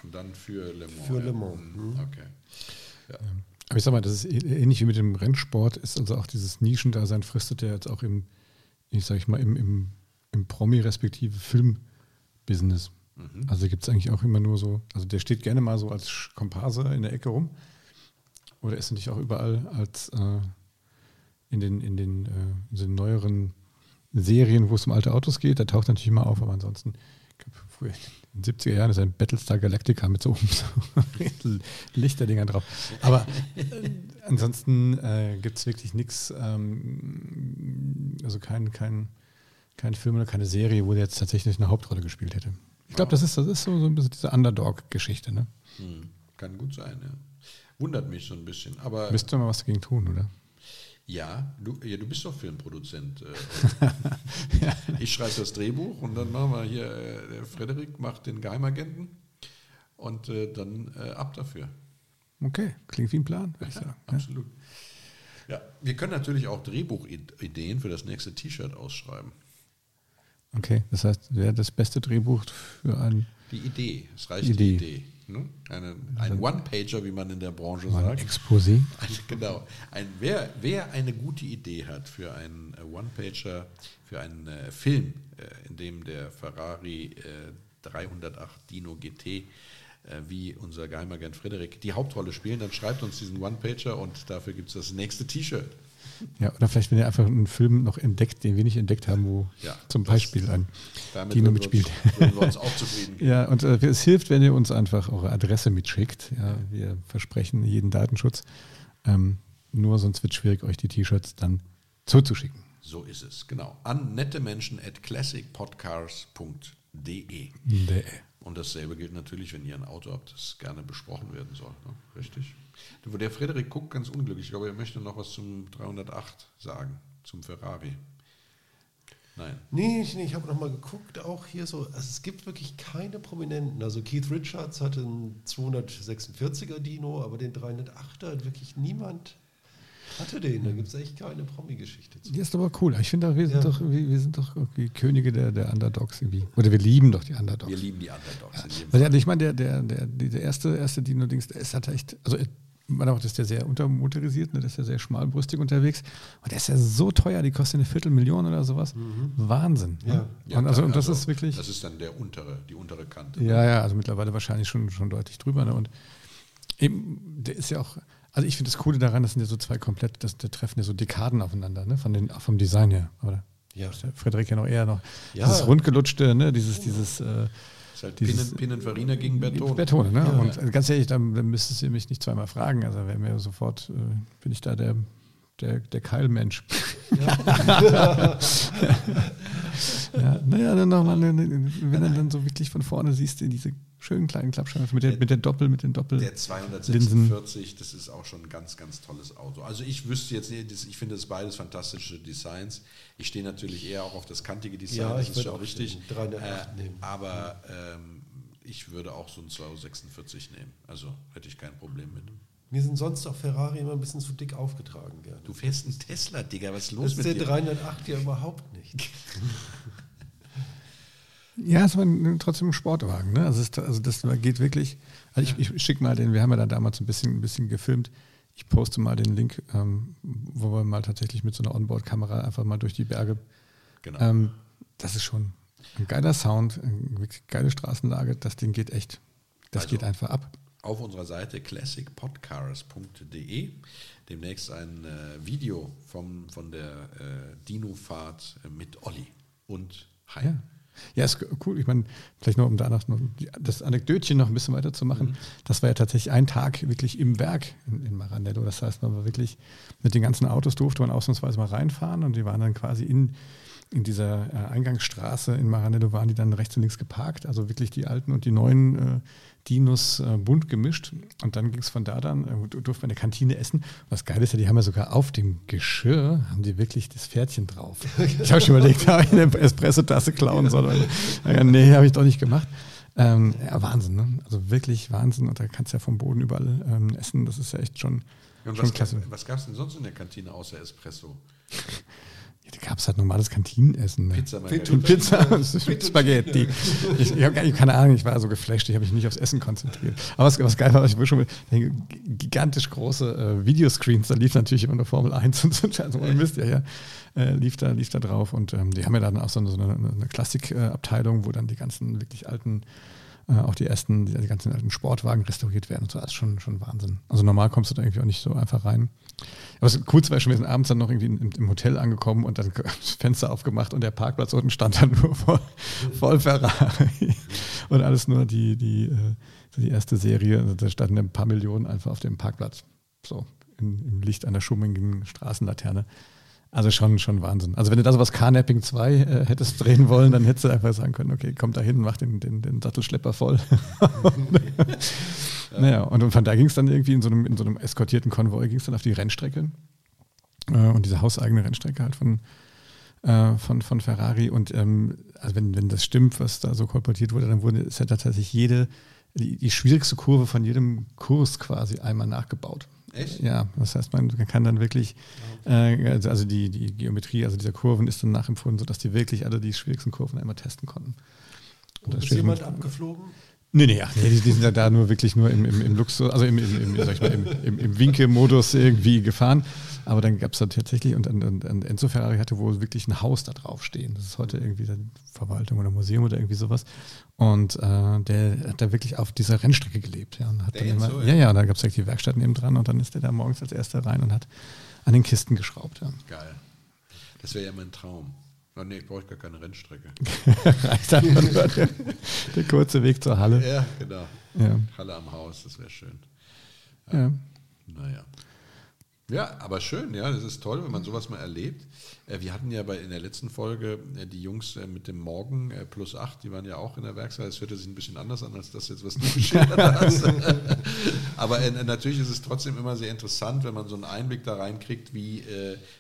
und dann für Le Mans. Für Le Mans. Mhm. Okay. Ja. Aber ich sag mal, das ist ähnlich wie mit dem Rennsport, ist also auch dieses Nischendasein fristet ja jetzt auch im, ich sag ich mal, im, im, im Promi- respektive Filmbusiness. Mhm. Also gibt es eigentlich auch immer nur so, also der steht gerne mal so als Komparse in der Ecke rum. Oder ist er nicht auch überall als äh, in, den, in, den, äh, in den neueren Serien, wo es um alte Autos geht, der taucht natürlich immer auf, aber ansonsten, früher in den 70er Jahren ist ein Battlestar Galactica mit so, so Lichterdingern drauf. Aber äh, ansonsten äh, gibt es wirklich nichts, ähm, also kein, kein, kein Film oder keine Serie, wo der jetzt tatsächlich eine Hauptrolle gespielt hätte. Ich glaube, das ist, das ist so, so ein bisschen diese Underdog-Geschichte. Ne? Hm, kann gut sein, ja. Wundert mich so ein bisschen. Aber Müsste mal was dagegen tun, oder? Ja, du, ja, du bist doch Filmproduzent. Äh. ja. Ich schreibe das Drehbuch und dann machen wir hier, äh, der Frederik macht den Geheimagenten und äh, dann äh, ab dafür. Okay, klingt wie ein Plan, würde ich sagen. Absolut. Ja, wir können natürlich auch Drehbuchideen für das nächste T-Shirt ausschreiben. Okay, das heißt, wäre das beste Drehbuch für ein. Die Idee, es reicht Idee. die Idee. Ne? Eine, ein One-Pager, wie man in der Branche sagt. Ein Exposé. Ein, genau. Ein, wer, wer eine gute Idee hat für einen äh, One-Pager, für einen äh, Film, äh, in dem der Ferrari äh, 308 Dino GT äh, wie unser Geheimagent Frederik die Hauptrolle spielen, dann schreibt uns diesen One-Pager und dafür gibt es das nächste T-Shirt. Ja, oder vielleicht, wenn ihr einfach einen Film noch entdeckt, den wir nicht entdeckt haben, wo ja, zum Beispiel ein Dino mitspielt. Uns, wir uns auch zufrieden. Ja, und äh, es hilft, wenn ihr uns einfach eure Adresse mitschickt. Ja, wir versprechen jeden Datenschutz. Ähm, nur sonst wird es schwierig, euch die T-Shirts dann zuzuschicken. So ist es, genau. An nette Menschen at classicpodcast.de. Und dasselbe gilt natürlich, wenn ihr ein Auto habt, das gerne besprochen werden soll. Ne? Richtig? Der Frederik guckt ganz unglücklich. Ich glaube, er möchte noch was zum 308 sagen, zum Ferrari. Nein. Nee, ich, ich habe nochmal geguckt, auch hier so, also es gibt wirklich keine Prominenten. Also Keith Richards hatte einen 246er Dino, aber den 308er hat wirklich niemand hatte den. Da gibt es echt keine Promi-Geschichte zu. Die ist aber cool. Ich finde, wir sind ja. doch, wir, wir, sind doch irgendwie Könige der, der Underdogs irgendwie. Oder wir lieben doch die Underdogs. Wir lieben die Underdogs. Ja. Weil, ich meine, der, der, der, der erste, erste Dino-Dings, der ist halt echt, also man auch, ist der sehr untermotorisiert, ne? der ist ja sehr schmalbrüstig unterwegs. Und der ist ja so teuer, die kostet eine Viertelmillion oder sowas. Mhm. Wahnsinn. Ne? Ja. ja und, also, und das also, ist wirklich. Das ist dann der untere, die untere Kante. Ja, ne? ja, also mittlerweile wahrscheinlich schon, schon deutlich drüber. Ne? Und eben, der ist ja auch, also ich finde das Coole daran, das sind ja so zwei komplett, das, da treffen ja so Dekaden aufeinander, ne? Von den, vom Design her. Oder? Ja. Frederik ja noch eher noch. Ja. Dieses rundgelutschte, ne? dieses, dieses äh, halt dieses, Pininfarina gegen Bertone. Bertone, ne? Ja, und ja. ganz ehrlich, dann, dann müsstest du mich nicht zweimal fragen. Also wäre mir sofort, äh, bin ich da der, der, der Keilmensch. Ja. ja, naja, dann nochmal, wenn du dann so wirklich von vorne siehst, in diese schönen kleinen Klappscheinwerfer mit der, mit der Doppel, mit den Doppel. Der 246, das ist auch schon ein ganz, ganz tolles Auto. Also ich wüsste jetzt nicht, ich finde das beides fantastische Designs. Ich stehe natürlich eher auch auf das kantige Design, ja, das ist schon richtig. Äh, aber ähm, ich würde auch so ein 246 nehmen. Also hätte ich kein Problem mit. Mir sind sonst auch Ferrari immer ein bisschen zu dick aufgetragen gerne. Du fährst einen Tesla, Digga, was ist los das mit dir? Das ist der 308 ja überhaupt nicht. Ja, es war trotzdem ein Sportwagen. Ne? Also, es, also, das geht wirklich. Also ich, ich schicke mal den, wir haben ja da damals ein bisschen, ein bisschen gefilmt. Ich poste mal den Link, ähm, wo wir mal tatsächlich mit so einer Onboard-Kamera einfach mal durch die Berge. Genau. Ähm, das ist schon ein geiler Sound, eine geile Straßenlage. Das Ding geht echt. Das also, geht einfach ab. Auf unserer Seite classicpodcars.de demnächst ein äh, Video vom, von der äh, Dino-Fahrt mit Olli und Hein. Ja. Ja, ist cool. Ich meine, vielleicht noch, um da noch das Anekdötchen noch ein bisschen weiterzumachen. Mhm. Das war ja tatsächlich ein Tag wirklich im Werk in, in, Maranello. Das heißt, man war wirklich mit den ganzen Autos durfte man ausnahmsweise mal reinfahren und die waren dann quasi in, in dieser äh, Eingangsstraße in Maranello waren die dann rechts und links geparkt. Also wirklich die alten und die neuen äh, Dinos äh, bunt gemischt. Und dann ging es von da dann, äh, durfte man in der Kantine essen. Und das Geile ist ja, die haben ja sogar auf dem Geschirr, haben die wirklich das Pferdchen drauf. Ich habe schon überlegt, habe ich eine Espresso-Tasse klauen soll. Ja, nee, habe ich doch nicht gemacht. Ähm, ja, Wahnsinn, ne? Also wirklich Wahnsinn. Und da kannst du ja vom Boden überall ähm, essen. Das ist ja echt schon, und schon was klasse. was gab es denn sonst in der Kantine außer Espresso? Ja, da gab es halt normales Kantinenessen. Ne? Pizza, Pizza, Pizza und Spaghetti. Ich, ich habe keine Ahnung, ich war so geflasht, ich habe mich nicht aufs Essen konzentriert. Aber was, was geil war, ich war schon gigantisch große äh, Videoscreens, da lief natürlich immer nur Formel 1 und so, also man wisst ja, ja äh, lief, da, lief da drauf. Und ähm, die haben ja dann auch so eine, so eine, eine Klassikabteilung, wo dann die ganzen wirklich alten äh, auch die ersten, die, die, ganzen alten Sportwagen restauriert werden und so. Das ist schon, schon Wahnsinn. Also normal kommst du da irgendwie auch nicht so einfach rein. Aber das Coolste war schon, wir sind abends dann noch irgendwie im, im, Hotel angekommen und dann das Fenster aufgemacht und der Parkplatz unten stand dann nur voll, voll Ferrari. Und alles nur die, die, äh, die erste Serie. Also da standen ein paar Millionen einfach auf dem Parkplatz. So, im, im Licht einer schummigen Straßenlaterne. Also schon, schon Wahnsinn. Also wenn du da sowas Carnapping 2 äh, hättest drehen wollen, dann hättest du einfach sagen können, okay, komm da hin, mach den, den, den Sattelschlepper voll. naja, und, von da ging es dann irgendwie in so einem, in so einem eskortierten Konvoi, ging es dann auf die Rennstrecke. Äh, und diese hauseigene Rennstrecke halt von, äh, von, von Ferrari. Und ähm, also wenn, wenn das stimmt, was da so kolportiert wurde, dann wurde ist ja tatsächlich jede, die, die schwierigste Kurve von jedem Kurs quasi einmal nachgebaut. Echt? Ja, das heißt, man kann dann wirklich, äh, also, also die, die Geometrie, also dieser Kurven ist dann nachempfunden, sodass die wirklich alle die schwierigsten Kurven einmal testen konnten. Und, Und ist jemand abgeflogen? Nee, nee, ach nee, die, die sind ja da nur wirklich nur im, im, im Luxus, also im, im, im, sag ich mal, im, im, im Winkelmodus irgendwie gefahren. Aber dann gab es da tatsächlich, und, und, und, Enzo Ferrari hatte wohl wirklich ein Haus da drauf stehen. Das ist heute irgendwie Verwaltung oder Museum oder irgendwie sowas. Und äh, der hat da wirklich auf dieser Rennstrecke gelebt. Ja, und hat dann immer, so, ja. ja, ja, da gab es direkt die Werkstatt neben dran und dann ist der da morgens als erster rein und hat an den Kisten geschraubt. Ja. Geil. Das wäre ja mein Traum. Oh, nee, ich brauche gar keine Rennstrecke. Reicht einfach nur der, der, kurze Weg zur Halle. Ja, genau. Ja. Halle am Haus, das wäre schön. Ja. ja. Naja. Ja, aber schön, ja, das ist toll, wenn man sowas mal erlebt. Äh, wir hatten ja bei, in der letzten Folge äh, die Jungs äh, mit dem Morgen plus 8, die waren ja auch in der Werkstatt. Es hörte sich ein bisschen anders an als das jetzt, was du geschildert hast. aber natürlich ist es trotzdem immer sehr interessant, wenn man so einen Einblick da reinkriegt, wie,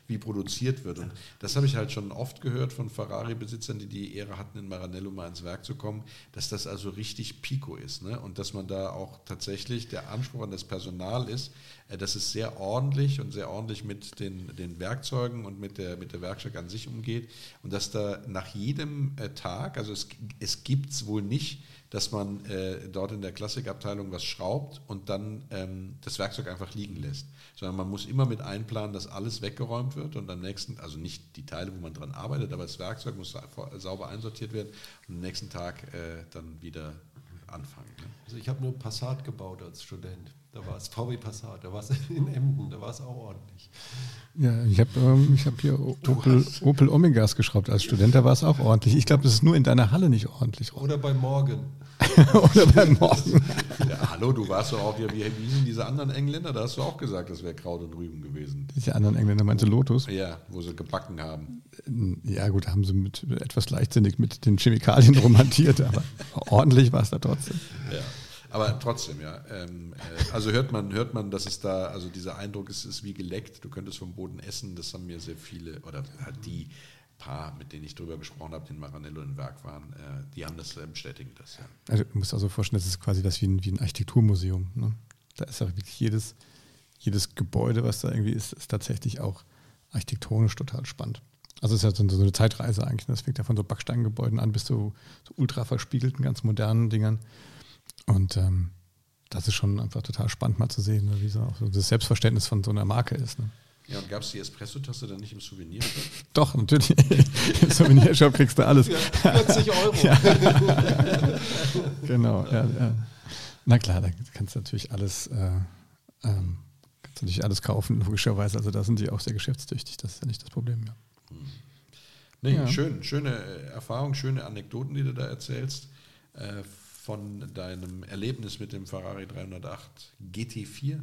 wie produziert wird. Und das habe ich halt schon oft gehört von Ferrari-Besitzern, die die Ehre hatten, in Maranello mal ins Werk zu kommen, dass das also richtig Pico ist. Ne? Und dass man da auch tatsächlich der Anspruch an das Personal ist, dass es sehr ordentlich und sehr ordentlich mit den, den Werkzeugen und mit der, mit der Werkstatt an sich umgeht und dass da nach jedem äh, Tag, also es, es gibt es wohl nicht, dass man äh, dort in der Klassikabteilung was schraubt und dann ähm, das Werkzeug einfach liegen lässt. Sondern man muss immer mit einplanen, dass alles weggeräumt wird und am nächsten, also nicht die Teile, wo man dran arbeitet, aber das Werkzeug muss sauber einsortiert werden und am nächsten Tag äh, dann wieder anfangen. Ne? Also ich habe nur Passat gebaut als Student. Da war es VW Passat, da war es in Emden, da war es auch ordentlich. Ja, ich habe ähm, hab hier Opel, Opel Omegas geschraubt als Student, da war es auch ordentlich. Ich glaube, das ist nur in deiner Halle nicht ordentlich. Oder bei Morgen. Oder bei Morgen. Ja, hallo, du warst doch auch, wie, wie hießen diese anderen Engländer? Da hast du auch gesagt, das wäre Kraut und Rüben gewesen. Diese anderen Engländer meinst du Lotus? Ja, wo sie gebacken haben. Ja gut, haben sie mit etwas leichtsinnig mit den Chemikalien romantiert, aber ordentlich war es da trotzdem. Ja. Aber trotzdem, ja. Ähm, äh, also hört man, hört man, dass es da, also dieser Eindruck ist, ist wie geleckt, du könntest vom Boden essen, das haben mir sehr viele, oder halt die paar, mit denen ich drüber gesprochen habe, die in Maranello im Werk waren, äh, die haben das, äh, bestätigen das, ja. Also du musst also vorstellen, das ist quasi das wie ein, wie ein Architekturmuseum. Ne? Da ist ja wirklich jedes, jedes Gebäude, was da irgendwie ist, ist tatsächlich auch architektonisch total spannend. Also es ist ja so eine Zeitreise eigentlich. Ne? Das fängt ja von so Backsteingebäuden an bis zu so ultra verspiegelten, ganz modernen Dingern. Und ähm, das ist schon einfach total spannend mal zu sehen, ne, wie so auch so das Selbstverständnis von so einer Marke ist. Ne? Ja, und gab es die Espresso-Tasse dann nicht im Souvenir? Doch, natürlich. Im Souvenirshop kriegst du alles. Ja, 40 Euro. Ja. genau, ja, ja, Na klar, da kannst du natürlich alles, äh, ähm, kannst natürlich alles kaufen, logischerweise. Also da sind die auch sehr geschäftstüchtig, das ist ja nicht das Problem. Ja. Hm. Nee, schön, schöne Erfahrung, schöne Anekdoten, die du da erzählst. Äh, von deinem Erlebnis mit dem Ferrari 308 GT4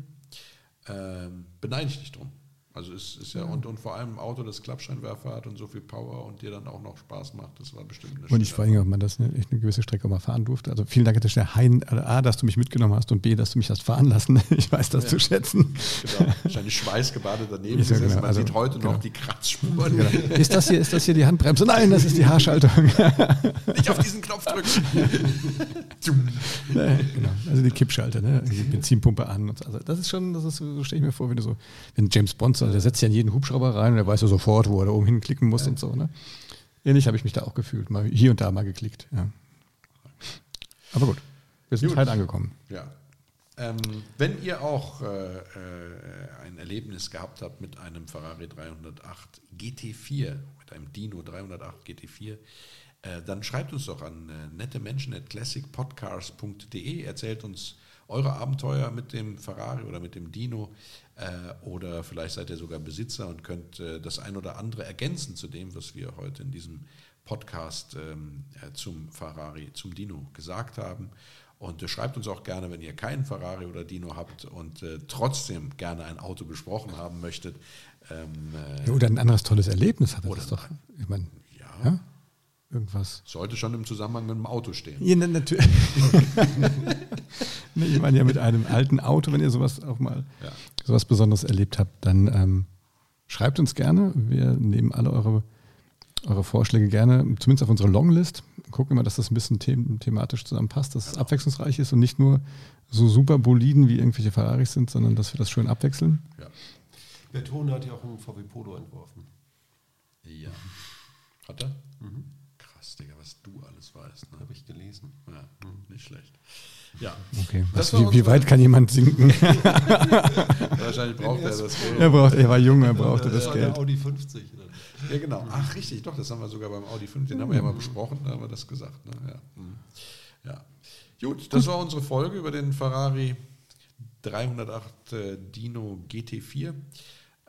ähm, beneide ich dich drum. Also es ist ja, ja. Und, und vor allem ein Auto, das Klappscheinwerfer hat und so viel Power und dir dann auch noch Spaß macht, das war bestimmt eine Und ich freue mich, ob man das eine, echt eine gewisse Strecke mal fahren durfte. Also vielen Dank an der Stelle, Hein, also A, dass du mich mitgenommen hast und B, dass du mich hast fahren lassen. Ich weiß das ja. zu schätzen. Genau. Wahrscheinlich schweißgebadet daneben ja, genau. Man also, sieht heute genau. noch die Kratzspuren. Genau. Ist, das hier, ist das hier die Handbremse? Nein, das ist die Haarschaltung. Nicht auf diesen Knopf drücken. nee, genau. Also die Kippschalter, ne? die Benzinpumpe an. Und so. Also das ist schon, das ist, so stelle ich mir vor, wenn du so, wenn James Bond so, der setzt ja in jeden Hubschrauber rein und der weiß ja sofort, wo er da oben hinklicken muss ja. und so. Ne? Ähnlich habe ich mich da auch gefühlt, mal hier und da mal geklickt. Ja. Aber gut, wir sind gut. halt angekommen. Ja. Ähm, wenn ihr auch äh, äh, ein Erlebnis gehabt habt mit einem Ferrari 308 GT4, mit einem Dino 308 GT4, äh, dann schreibt uns doch an äh, nette Menschen at classicpodcars.de, erzählt uns eure Abenteuer mit dem Ferrari oder mit dem Dino äh, oder vielleicht seid ihr sogar Besitzer und könnt äh, das ein oder andere ergänzen zu dem, was wir heute in diesem Podcast ähm, äh, zum Ferrari, zum Dino gesagt haben. Und schreibt uns auch gerne, wenn ihr keinen Ferrari oder Dino habt und äh, trotzdem gerne ein Auto besprochen haben möchtet. Ähm, äh, ja, oder ein anderes tolles Erlebnis hattet. Oder doch. Ich meine, ja. ja irgendwas. Sollte schon im Zusammenhang mit dem Auto stehen. Ja, natürlich. nee, ich meine ja mit einem alten Auto, wenn ihr sowas auch mal ja. sowas Besonderes erlebt habt, dann ähm, schreibt uns gerne. Wir nehmen alle eure, eure Vorschläge gerne, zumindest auf unsere Longlist. Gucken immer, dass das ein bisschen them thematisch zusammenpasst, dass genau. es abwechslungsreich ist und nicht nur so super Boliden wie irgendwelche Ferraris sind, sondern dass wir das schön abwechseln. Ja. Bertone hat ja auch einen VW Polo entworfen. Ja. Hat er? Mhm krass, Digga, was du alles weißt. Ne? Habe ich gelesen. Ja, hm. nicht schlecht. Ja. Okay. Was, wie, wie, weit kann jemand sinken? Wahrscheinlich braucht er das Geld. Er, braucht, er war jung, er brauchte das ja, Geld. Audi 50. Ja, genau. Ach, richtig, doch, das haben wir sogar beim Audi 50, den haben wir ja mal besprochen, da haben wir das gesagt. Ne? Ja. Hm. ja. Gut, das war unsere Folge über den Ferrari 308 äh, Dino GT4.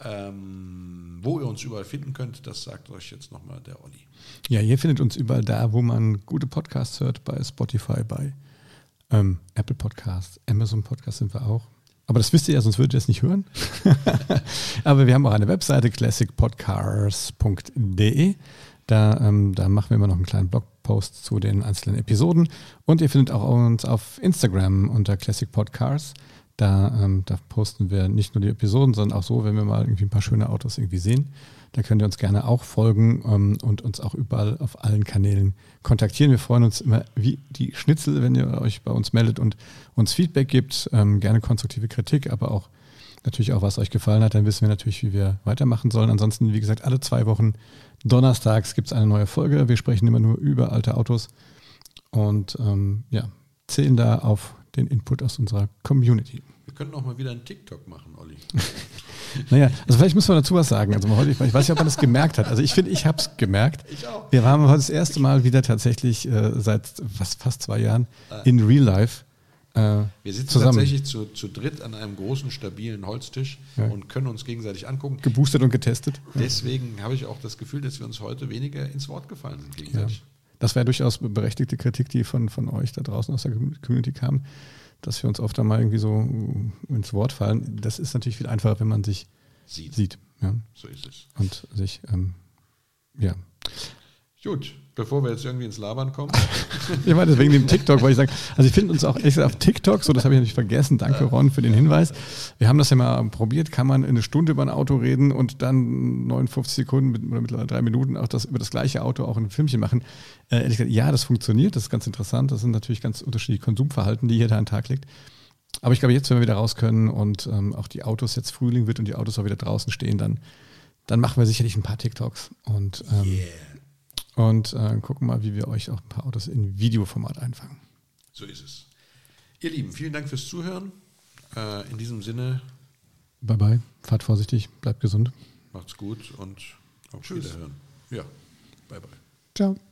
Ähm, wo ihr uns überall finden könnt, das sagt euch jetzt nochmal der Olli. Ja, ihr findet uns überall da, wo man gute Podcasts hört, bei Spotify, bei ähm, Apple Podcasts, Amazon Podcasts sind wir auch. Aber das wisst ihr ja, sonst würdet ihr es nicht hören. Aber wir haben auch eine Webseite, classicpodcasts.de. Da, ähm, da machen wir immer noch einen kleinen Blogpost zu den einzelnen Episoden. Und ihr findet auch uns auf Instagram unter Classic Podcasts. Da, ähm, da posten wir nicht nur die Episoden, sondern auch so, wenn wir mal irgendwie ein paar schöne Autos irgendwie sehen. Da könnt ihr uns gerne auch folgen ähm, und uns auch überall auf allen Kanälen kontaktieren. Wir freuen uns immer wie die Schnitzel, wenn ihr euch bei uns meldet und uns Feedback gibt. Ähm, gerne konstruktive Kritik, aber auch natürlich auch, was euch gefallen hat. Dann wissen wir natürlich, wie wir weitermachen sollen. Ansonsten, wie gesagt, alle zwei Wochen donnerstags gibt es eine neue Folge. Wir sprechen immer nur über alte Autos. und ähm, ja, zählen da auf den Input aus unserer Community. Wir können auch mal wieder einen TikTok machen, Olli. Naja, also vielleicht müssen wir dazu was sagen. Also heute, ich weiß nicht, ob man das gemerkt hat. Also ich finde, ich habe es gemerkt. Ich auch. Wir waren heute das erste Mal wieder tatsächlich äh, seit was, fast zwei Jahren in Real Life äh, Wir sitzen zusammen. tatsächlich zu, zu dritt an einem großen, stabilen Holztisch Ja. und können uns gegenseitig angucken. geboostert und getestet. Deswegen habe ich auch das Gefühl, dass wir uns heute weniger ins Wort gefallen sind Ja. gegenseitig. Das wäre durchaus berechtigte Kritik, die von, von euch da draußen aus der Community kam, dass wir uns oft einmal irgendwie so ins Wort fallen. Das ist natürlich viel einfacher, wenn man sich Sieht. sieht ja, So ist es. und sich, ähm, ja. Gut, bevor wir jetzt irgendwie ins Labern kommen. Ich meine, wegen dem TikTok wollte ich sagen, also ich finde uns auch gesagt auf TikTok, so das habe ich natürlich vergessen, danke Ron für den Hinweis. Wir haben das ja mal probiert, kann man eine Stunde über ein Auto reden und dann 59 Sekunden mit, oder mittlerweile drei Minuten auch das, über das gleiche Auto auch ein Filmchen machen. Äh, ehrlich gesagt, ja, das funktioniert, das ist ganz interessant, das sind natürlich ganz unterschiedliche Konsumverhalten, die ihr da an den Tag legt. Aber ich glaube, jetzt, wenn wir wieder raus können und ähm, auch die Autos jetzt Frühling wird und die Autos auch wieder draußen stehen, dann, dann machen wir sicherlich ein paar TikToks und ähm, und äh, gucken mal, wie wir euch auch ein paar Autos in Videoformat einfangen. So ist es. Ihr Lieben, vielen Dank fürs Zuhören. Äh, in diesem Sinne, Bye bye, fahrt vorsichtig, bleibt gesund. macht's gut und auf Tschüss. Wiederhören. Ja, bye bye. Ciao.